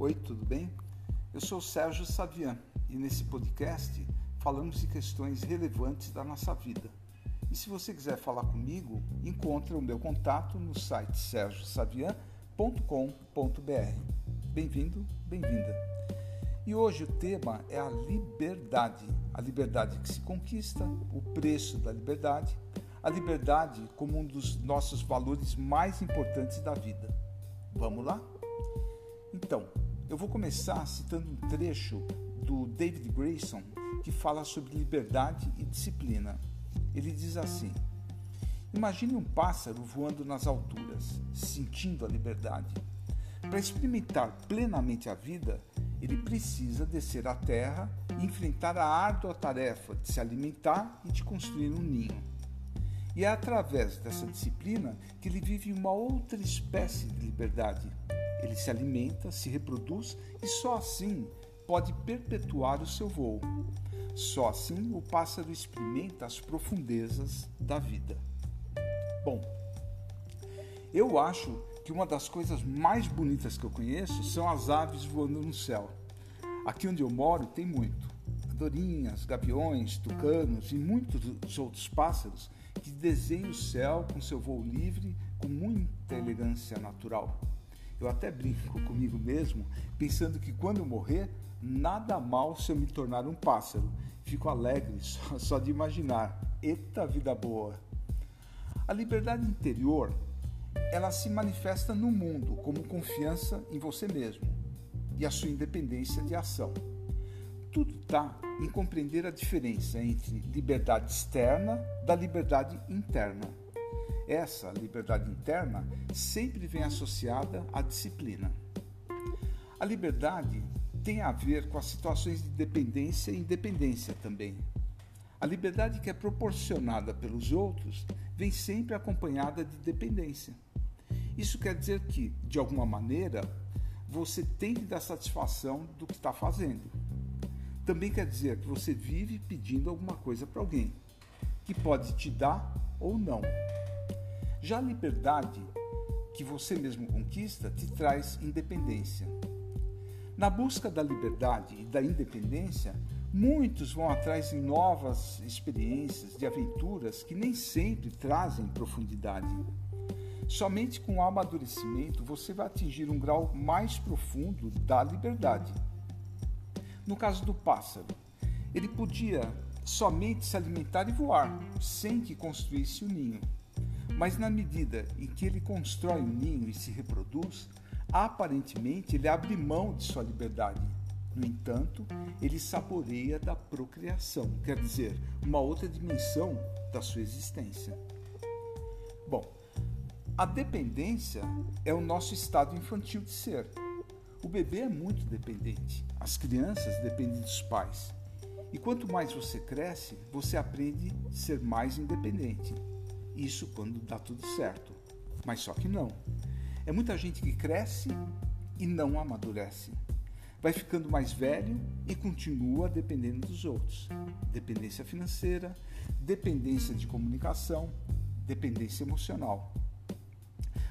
Oi, tudo bem? Eu sou Sérgio Savian e nesse podcast falamos de questões relevantes da nossa vida. E se você quiser falar comigo, encontre o meu contato no site sergiosavian.com.br. Bem-vindo, bem-vinda. E hoje o tema é a liberdade, a liberdade que se conquista, o preço da liberdade, a liberdade como um dos nossos valores mais importantes da vida. Vamos lá? Então, eu vou começar citando um trecho do David Grayson que fala sobre liberdade e disciplina. Ele diz assim: Imagine um pássaro voando nas alturas, sentindo a liberdade. Para experimentar plenamente a vida, ele precisa descer à terra e enfrentar a árdua tarefa de se alimentar e de construir um ninho. E é através dessa disciplina que ele vive uma outra espécie de liberdade, ele se alimenta, se reproduz e só assim pode perpetuar o seu voo. Só assim o pássaro experimenta as profundezas da vida. Bom, eu acho que uma das coisas mais bonitas que eu conheço são as aves voando no céu. Aqui onde eu moro tem muito. Andorinhas, gaviões, tucanos e muitos outros pássaros que desenham o céu com seu voo livre com muita elegância natural. Eu até brinco comigo mesmo, pensando que quando morrer, nada mal se eu me tornar um pássaro. Fico alegre só, só de imaginar. Eita vida boa! A liberdade interior, ela se manifesta no mundo como confiança em você mesmo e a sua independência de ação. Tudo está em compreender a diferença entre liberdade externa da liberdade interna. Essa liberdade interna sempre vem associada à disciplina. A liberdade tem a ver com as situações de dependência e independência também. A liberdade que é proporcionada pelos outros vem sempre acompanhada de dependência. Isso quer dizer que, de alguma maneira, você tem que dar satisfação do que está fazendo. Também quer dizer que você vive pedindo alguma coisa para alguém, que pode te dar ou não. Já a liberdade que você mesmo conquista te traz independência. Na busca da liberdade e da independência, muitos vão atrás de novas experiências, de aventuras que nem sempre trazem profundidade. Somente com o amadurecimento você vai atingir um grau mais profundo da liberdade. No caso do pássaro, ele podia somente se alimentar e voar, sem que construísse o um ninho. Mas na medida em que ele constrói um ninho e se reproduz, aparentemente ele abre mão de sua liberdade. No entanto, ele saboreia da procriação, quer dizer, uma outra dimensão da sua existência. Bom, a dependência é o nosso estado infantil de ser. O bebê é muito dependente, as crianças dependem dos pais. E quanto mais você cresce, você aprende a ser mais independente. Isso quando dá tudo certo. Mas só que não. É muita gente que cresce e não amadurece. Vai ficando mais velho e continua dependendo dos outros. Dependência financeira, dependência de comunicação, dependência emocional.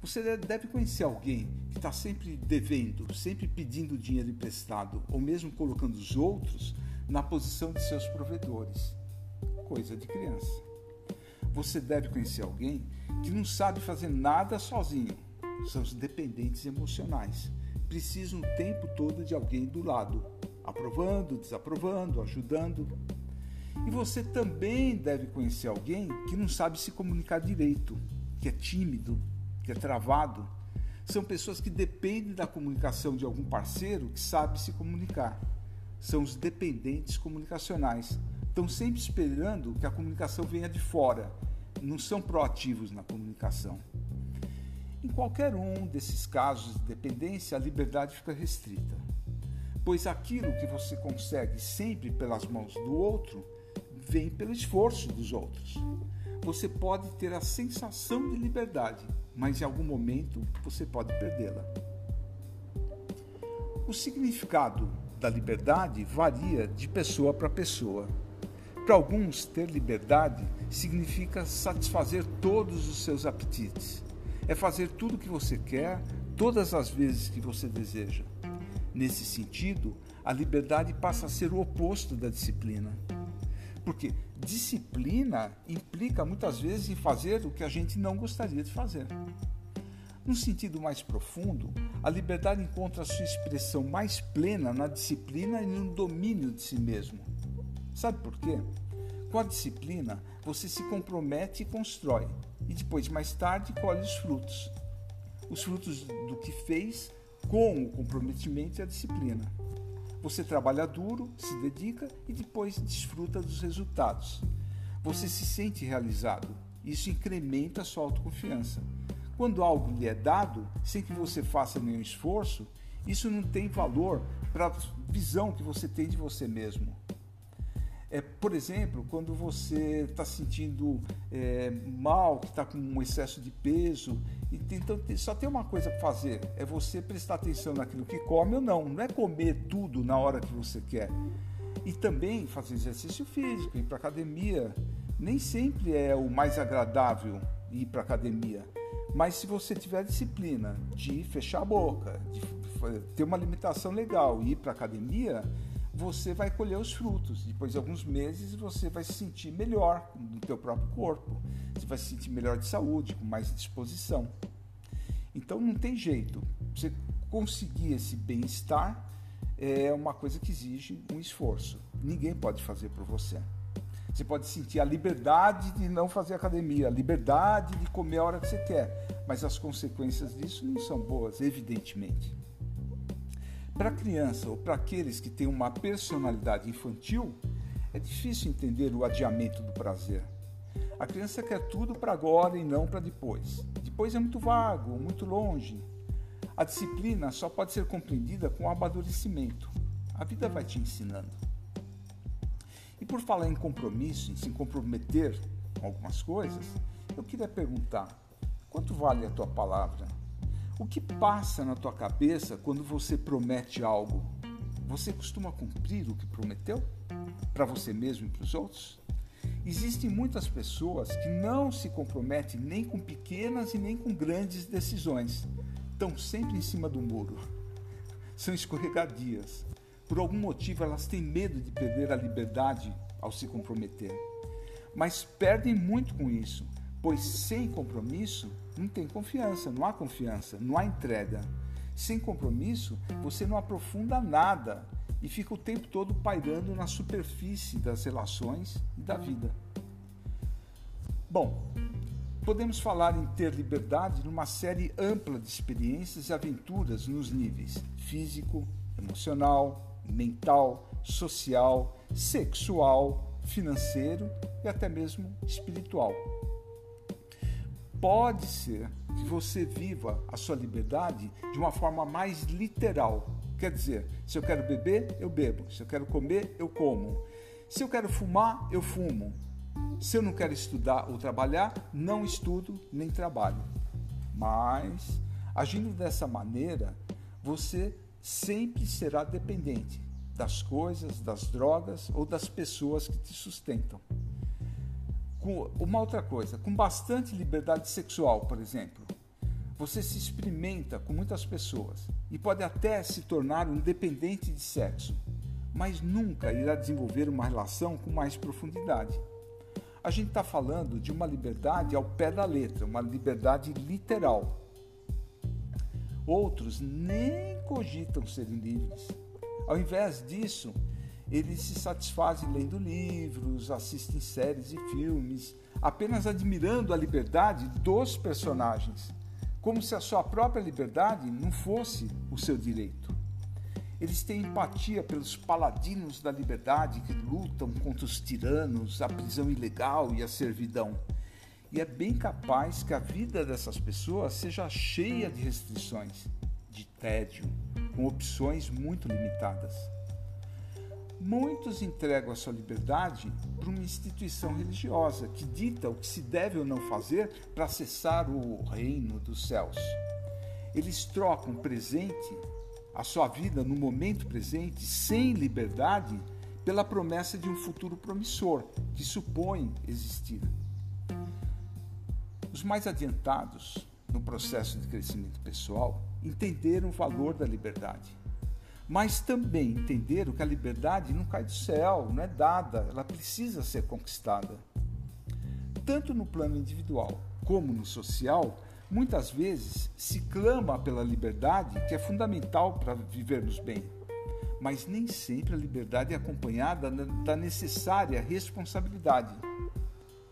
Você deve conhecer alguém que está sempre devendo, sempre pedindo dinheiro emprestado, ou mesmo colocando os outros na posição de seus provedores. Coisa de criança. Você deve conhecer alguém que não sabe fazer nada sozinho. São os dependentes emocionais. Precisam o tempo todo de alguém do lado, aprovando, desaprovando, ajudando. E você também deve conhecer alguém que não sabe se comunicar direito, que é tímido, que é travado. São pessoas que dependem da comunicação de algum parceiro que sabe se comunicar. São os dependentes comunicacionais estão sempre esperando que a comunicação venha de fora, não são proativos na comunicação. Em qualquer um desses casos de dependência, a liberdade fica restrita, pois aquilo que você consegue sempre pelas mãos do outro vem pelo esforço dos outros. Você pode ter a sensação de liberdade, mas em algum momento você pode perdê-la. O significado da liberdade varia de pessoa para pessoa. Para alguns, ter liberdade significa satisfazer todos os seus apetites. É fazer tudo o que você quer, todas as vezes que você deseja. Nesse sentido, a liberdade passa a ser o oposto da disciplina. Porque disciplina implica muitas vezes em fazer o que a gente não gostaria de fazer. Num sentido mais profundo, a liberdade encontra sua expressão mais plena na disciplina e no domínio de si mesmo. Sabe por quê? Com a disciplina, você se compromete e constrói, e depois, mais tarde, colhe os frutos. Os frutos do que fez com o comprometimento e a disciplina. Você trabalha duro, se dedica e depois desfruta dos resultados. Você se sente realizado. Isso incrementa a sua autoconfiança. Quando algo lhe é dado, sem que você faça nenhum esforço, isso não tem valor para a visão que você tem de você mesmo. É, por exemplo, quando você está sentindo é, mal, que está com um excesso de peso, então só tem uma coisa para fazer, é você prestar atenção naquilo que come ou não. Não é comer tudo na hora que você quer. E também fazer exercício físico, ir para academia. Nem sempre é o mais agradável ir para academia. Mas se você tiver disciplina de fechar a boca, de ter uma alimentação legal e ir para academia, você vai colher os frutos. Depois de alguns meses você vai se sentir melhor no teu próprio corpo. Você vai se sentir melhor de saúde, com mais disposição. Então não tem jeito. Você conseguir esse bem-estar é uma coisa que exige um esforço. Ninguém pode fazer por você. Você pode sentir a liberdade de não fazer academia, a liberdade de comer a hora que você quer, mas as consequências disso não são boas, evidentemente. Para a criança ou para aqueles que têm uma personalidade infantil, é difícil entender o adiamento do prazer. A criança quer tudo para agora e não para depois. Depois é muito vago, muito longe. A disciplina só pode ser compreendida com o amadurecimento. A vida vai te ensinando. E por falar em compromisso, em se comprometer com algumas coisas, eu queria perguntar: quanto vale a tua palavra? O que passa na tua cabeça quando você promete algo? Você costuma cumprir o que prometeu? Para você mesmo e para os outros? Existem muitas pessoas que não se comprometem nem com pequenas e nem com grandes decisões. Estão sempre em cima do muro. São escorregadias. Por algum motivo elas têm medo de perder a liberdade ao se comprometer. Mas perdem muito com isso Pois sem compromisso não tem confiança, não há confiança, não há entrega. Sem compromisso, você não aprofunda nada e fica o tempo todo pairando na superfície das relações e da vida. Bom, podemos falar em ter liberdade numa série ampla de experiências e aventuras nos níveis físico, emocional, mental, social, sexual, financeiro e até mesmo espiritual. Pode ser que você viva a sua liberdade de uma forma mais literal. Quer dizer, se eu quero beber, eu bebo. Se eu quero comer, eu como. Se eu quero fumar, eu fumo. Se eu não quero estudar ou trabalhar, não estudo nem trabalho. Mas, agindo dessa maneira, você sempre será dependente das coisas, das drogas ou das pessoas que te sustentam com uma outra coisa, com bastante liberdade sexual, por exemplo. Você se experimenta com muitas pessoas e pode até se tornar um dependente de sexo, mas nunca irá desenvolver uma relação com mais profundidade. A gente está falando de uma liberdade ao pé da letra, uma liberdade literal. Outros nem cogitam serem livres. Ao invés disso, eles se satisfazem lendo livros, assistem séries e filmes, apenas admirando a liberdade dos personagens, como se a sua própria liberdade não fosse o seu direito. Eles têm empatia pelos paladinos da liberdade que lutam contra os tiranos, a prisão ilegal e a servidão. E é bem capaz que a vida dessas pessoas seja cheia de restrições, de tédio, com opções muito limitadas. Muitos entregam a sua liberdade para uma instituição religiosa que dita o que se deve ou não fazer para acessar o reino dos céus. Eles trocam presente, a sua vida no momento presente, sem liberdade, pela promessa de um futuro promissor que supõe existir. Os mais adiantados no processo de crescimento pessoal entenderam o valor da liberdade mas também entenderam que a liberdade não cai do céu, não é dada, ela precisa ser conquistada. Tanto no plano individual como no social, muitas vezes se clama pela liberdade, que é fundamental para vivermos bem. Mas nem sempre a liberdade é acompanhada da necessária responsabilidade.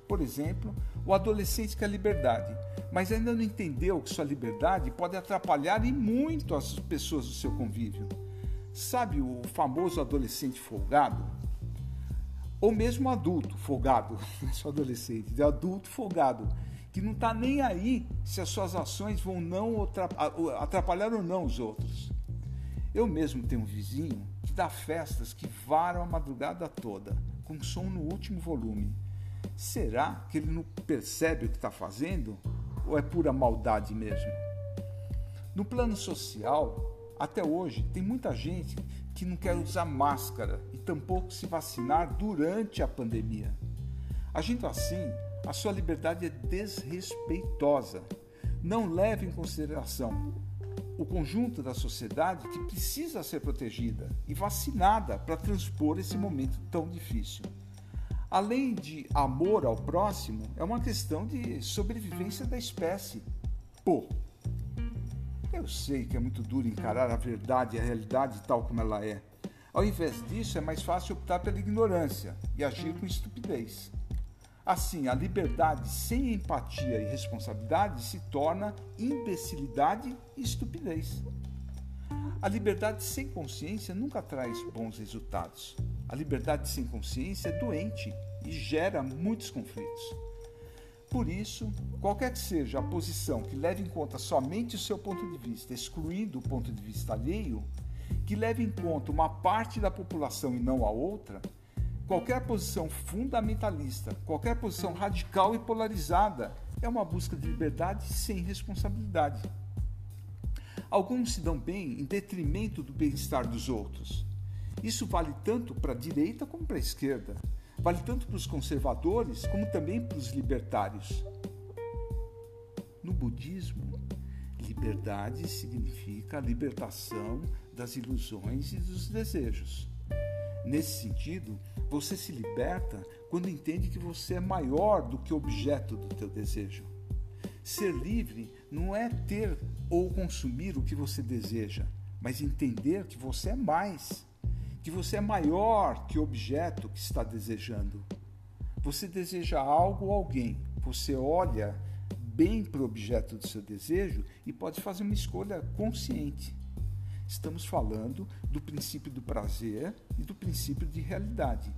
Por exemplo, o adolescente quer liberdade, mas ainda não entendeu que sua liberdade pode atrapalhar e muito as pessoas do seu convívio. Sabe o famoso adolescente folgado? Ou mesmo adulto folgado, não só adolescente, de adulto folgado, que não está nem aí se as suas ações vão não atrapalhar ou não os outros. Eu mesmo tenho um vizinho que dá festas que varam a madrugada toda, com som no último volume Será que ele não percebe o que está fazendo? Ou é pura maldade mesmo? No plano social, até hoje, tem muita gente que não quer usar máscara e tampouco se vacinar durante a pandemia. Agindo assim, a sua liberdade é desrespeitosa. Não leve em consideração o conjunto da sociedade que precisa ser protegida e vacinada para transpor esse momento tão difícil. Além de amor ao próximo, é uma questão de sobrevivência da espécie. Pô, eu sei que é muito duro encarar a verdade e a realidade tal como ela é. Ao invés disso, é mais fácil optar pela ignorância e agir com estupidez. Assim, a liberdade sem empatia e responsabilidade se torna imbecilidade e estupidez. A liberdade sem consciência nunca traz bons resultados. A liberdade sem consciência é doente e gera muitos conflitos. Por isso, qualquer que seja a posição que leve em conta somente o seu ponto de vista, excluindo o ponto de vista alheio, que leve em conta uma parte da população e não a outra, qualquer posição fundamentalista, qualquer posição radical e polarizada é uma busca de liberdade sem responsabilidade. Alguns se dão bem em detrimento do bem-estar dos outros. Isso vale tanto para a direita como para a esquerda. Vale tanto para os conservadores como também para os libertários. No budismo, liberdade significa a libertação das ilusões e dos desejos. Nesse sentido, você se liberta quando entende que você é maior do que o objeto do teu desejo. Ser livre não é ter ou consumir o que você deseja, mas entender que você é mais que você é maior que o objeto que está desejando. Você deseja algo ou alguém, você olha bem para o objeto do seu desejo e pode fazer uma escolha consciente. Estamos falando do princípio do prazer e do princípio de realidade.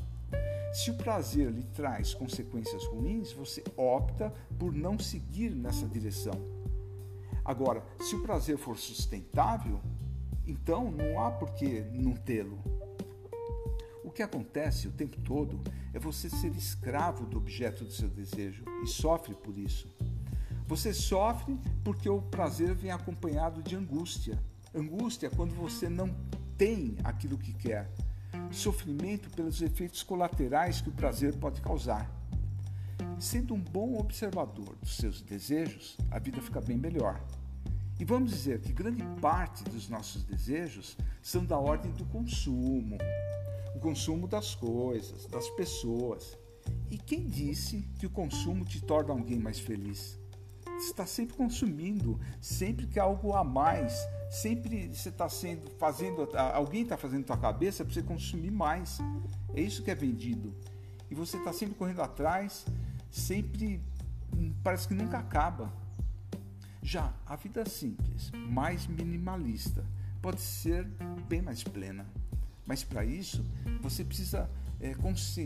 Se o prazer lhe traz consequências ruins, você opta por não seguir nessa direção. Agora, se o prazer for sustentável, então não há por que não tê-lo. O que acontece o tempo todo é você ser escravo do objeto do seu desejo e sofre por isso. Você sofre porque o prazer vem acompanhado de angústia. Angústia é quando você não tem aquilo que quer. Sofrimento pelos efeitos colaterais que o prazer pode causar. Sendo um bom observador dos seus desejos, a vida fica bem melhor. E vamos dizer que grande parte dos nossos desejos são da ordem do consumo, o consumo das coisas, das pessoas. E quem disse que o consumo te torna alguém mais feliz? Você está sempre consumindo, sempre que algo a mais, sempre você está sendo fazendo, alguém está fazendo tua cabeça para você consumir mais. É isso que é vendido. E você está sempre correndo atrás, sempre hum, parece que nunca acaba. Já a vida simples, mais minimalista, pode ser bem mais plena. Mas para isso, você precisa é,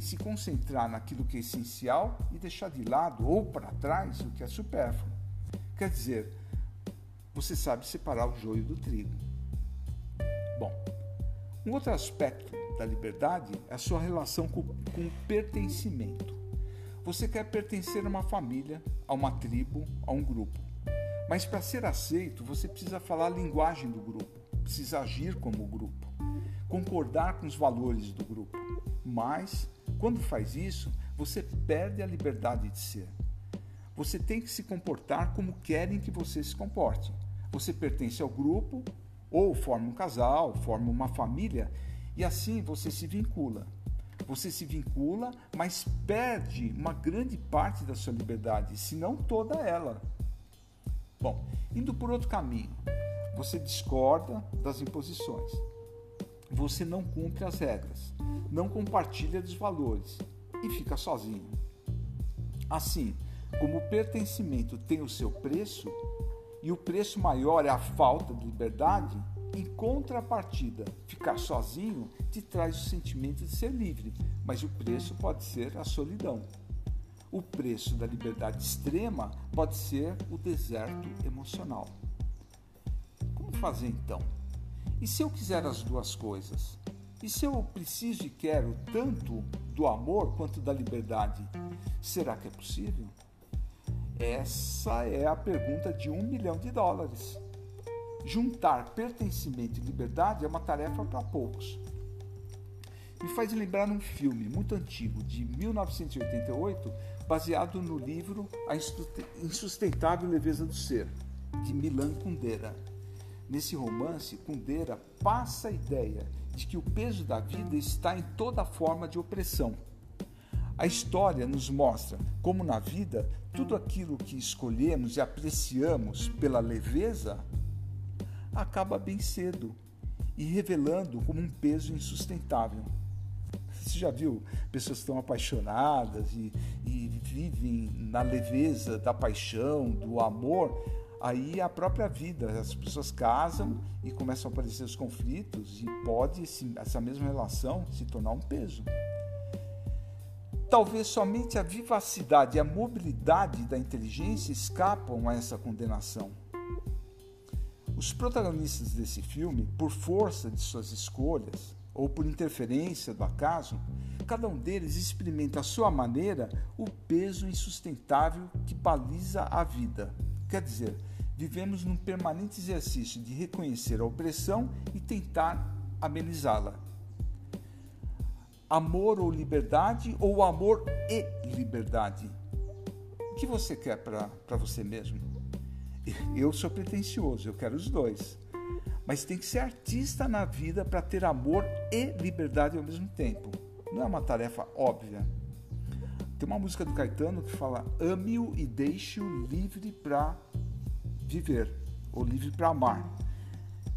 se concentrar naquilo que é essencial e deixar de lado ou para trás o que é supérfluo. Quer dizer, você sabe separar o joio do trigo. Bom, um outro aspecto da liberdade é a sua relação com, com o pertencimento. Você quer pertencer a uma família, a uma tribo, a um grupo. Mas para ser aceito, você precisa falar a linguagem do grupo, precisa agir como grupo concordar com os valores do grupo. Mas, quando faz isso, você perde a liberdade de ser. Você tem que se comportar como querem que você se comporte. Você pertence ao grupo Ou forma um casal, forma uma família e assim você se vincula. Você se vincula, mas perde uma grande parte da sua liberdade, se não toda ela. Bom, indo por outro caminho, você discorda das imposições. Você não cumpre as regras, não compartilha dos valores e fica sozinho. Assim, como o pertencimento tem o seu preço, e o preço maior é a falta de liberdade, em contrapartida, ficar sozinho te traz o sentimento de ser livre, mas o preço pode ser a solidão. O preço da liberdade extrema pode ser o deserto emocional. Como fazer então? E se eu quiser as duas coisas? E se eu preciso e quero tanto do amor quanto da liberdade? Será que é possível? Essa é a pergunta de um milhão de dólares. Juntar pertencimento e liberdade é uma tarefa para poucos. Me faz lembrar um filme muito antigo, de 1988, baseado no livro A Insustentável Leveza do Ser, de Milan Kundera. Nesse romance, Kundera passa a ideia de que o peso da vida está em toda forma de opressão. A história nos mostra como na vida tudo aquilo que escolhemos e apreciamos pela leveza acaba bem cedo e revelando como um peso insustentável. Você já viu pessoas estão apaixonadas e, e vivem na leveza da paixão, do amor? Aí a própria vida, as pessoas casam e começam a aparecer os conflitos e pode essa mesma relação se tornar um peso. Talvez somente a vivacidade e a mobilidade da inteligência escapam a essa condenação. Os protagonistas desse filme, por força de suas escolhas ou por interferência do acaso, cada um deles experimenta à sua maneira o peso insustentável que baliza a vida. Quer dizer, vivemos num permanente exercício de reconhecer a opressão e tentar amenizá-la. Amor ou liberdade ou amor e liberdade? O que você quer para você mesmo? Eu sou pretencioso, eu quero os dois. Mas tem que ser artista na vida para ter amor e liberdade ao mesmo tempo. Não é uma tarefa óbvia. Tem uma música do Caetano que fala: ame-o e deixe-o livre para viver, ou livre para amar.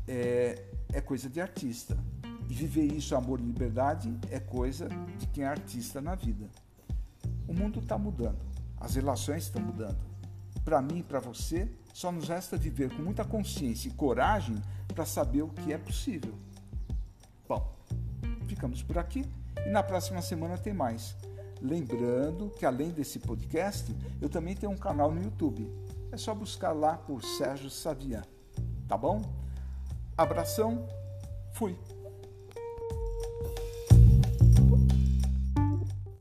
É, é coisa de artista. E viver isso, amor e liberdade, é coisa de quem é artista na vida. O mundo está mudando, as relações estão mudando. Para mim e para você, só nos resta viver com muita consciência e coragem para saber o que é possível. Bom, ficamos por aqui e na próxima semana tem mais. Lembrando que além desse podcast, eu também tenho um canal no YouTube. É só buscar lá por Sérgio Savian. Tá bom? Abração, fui!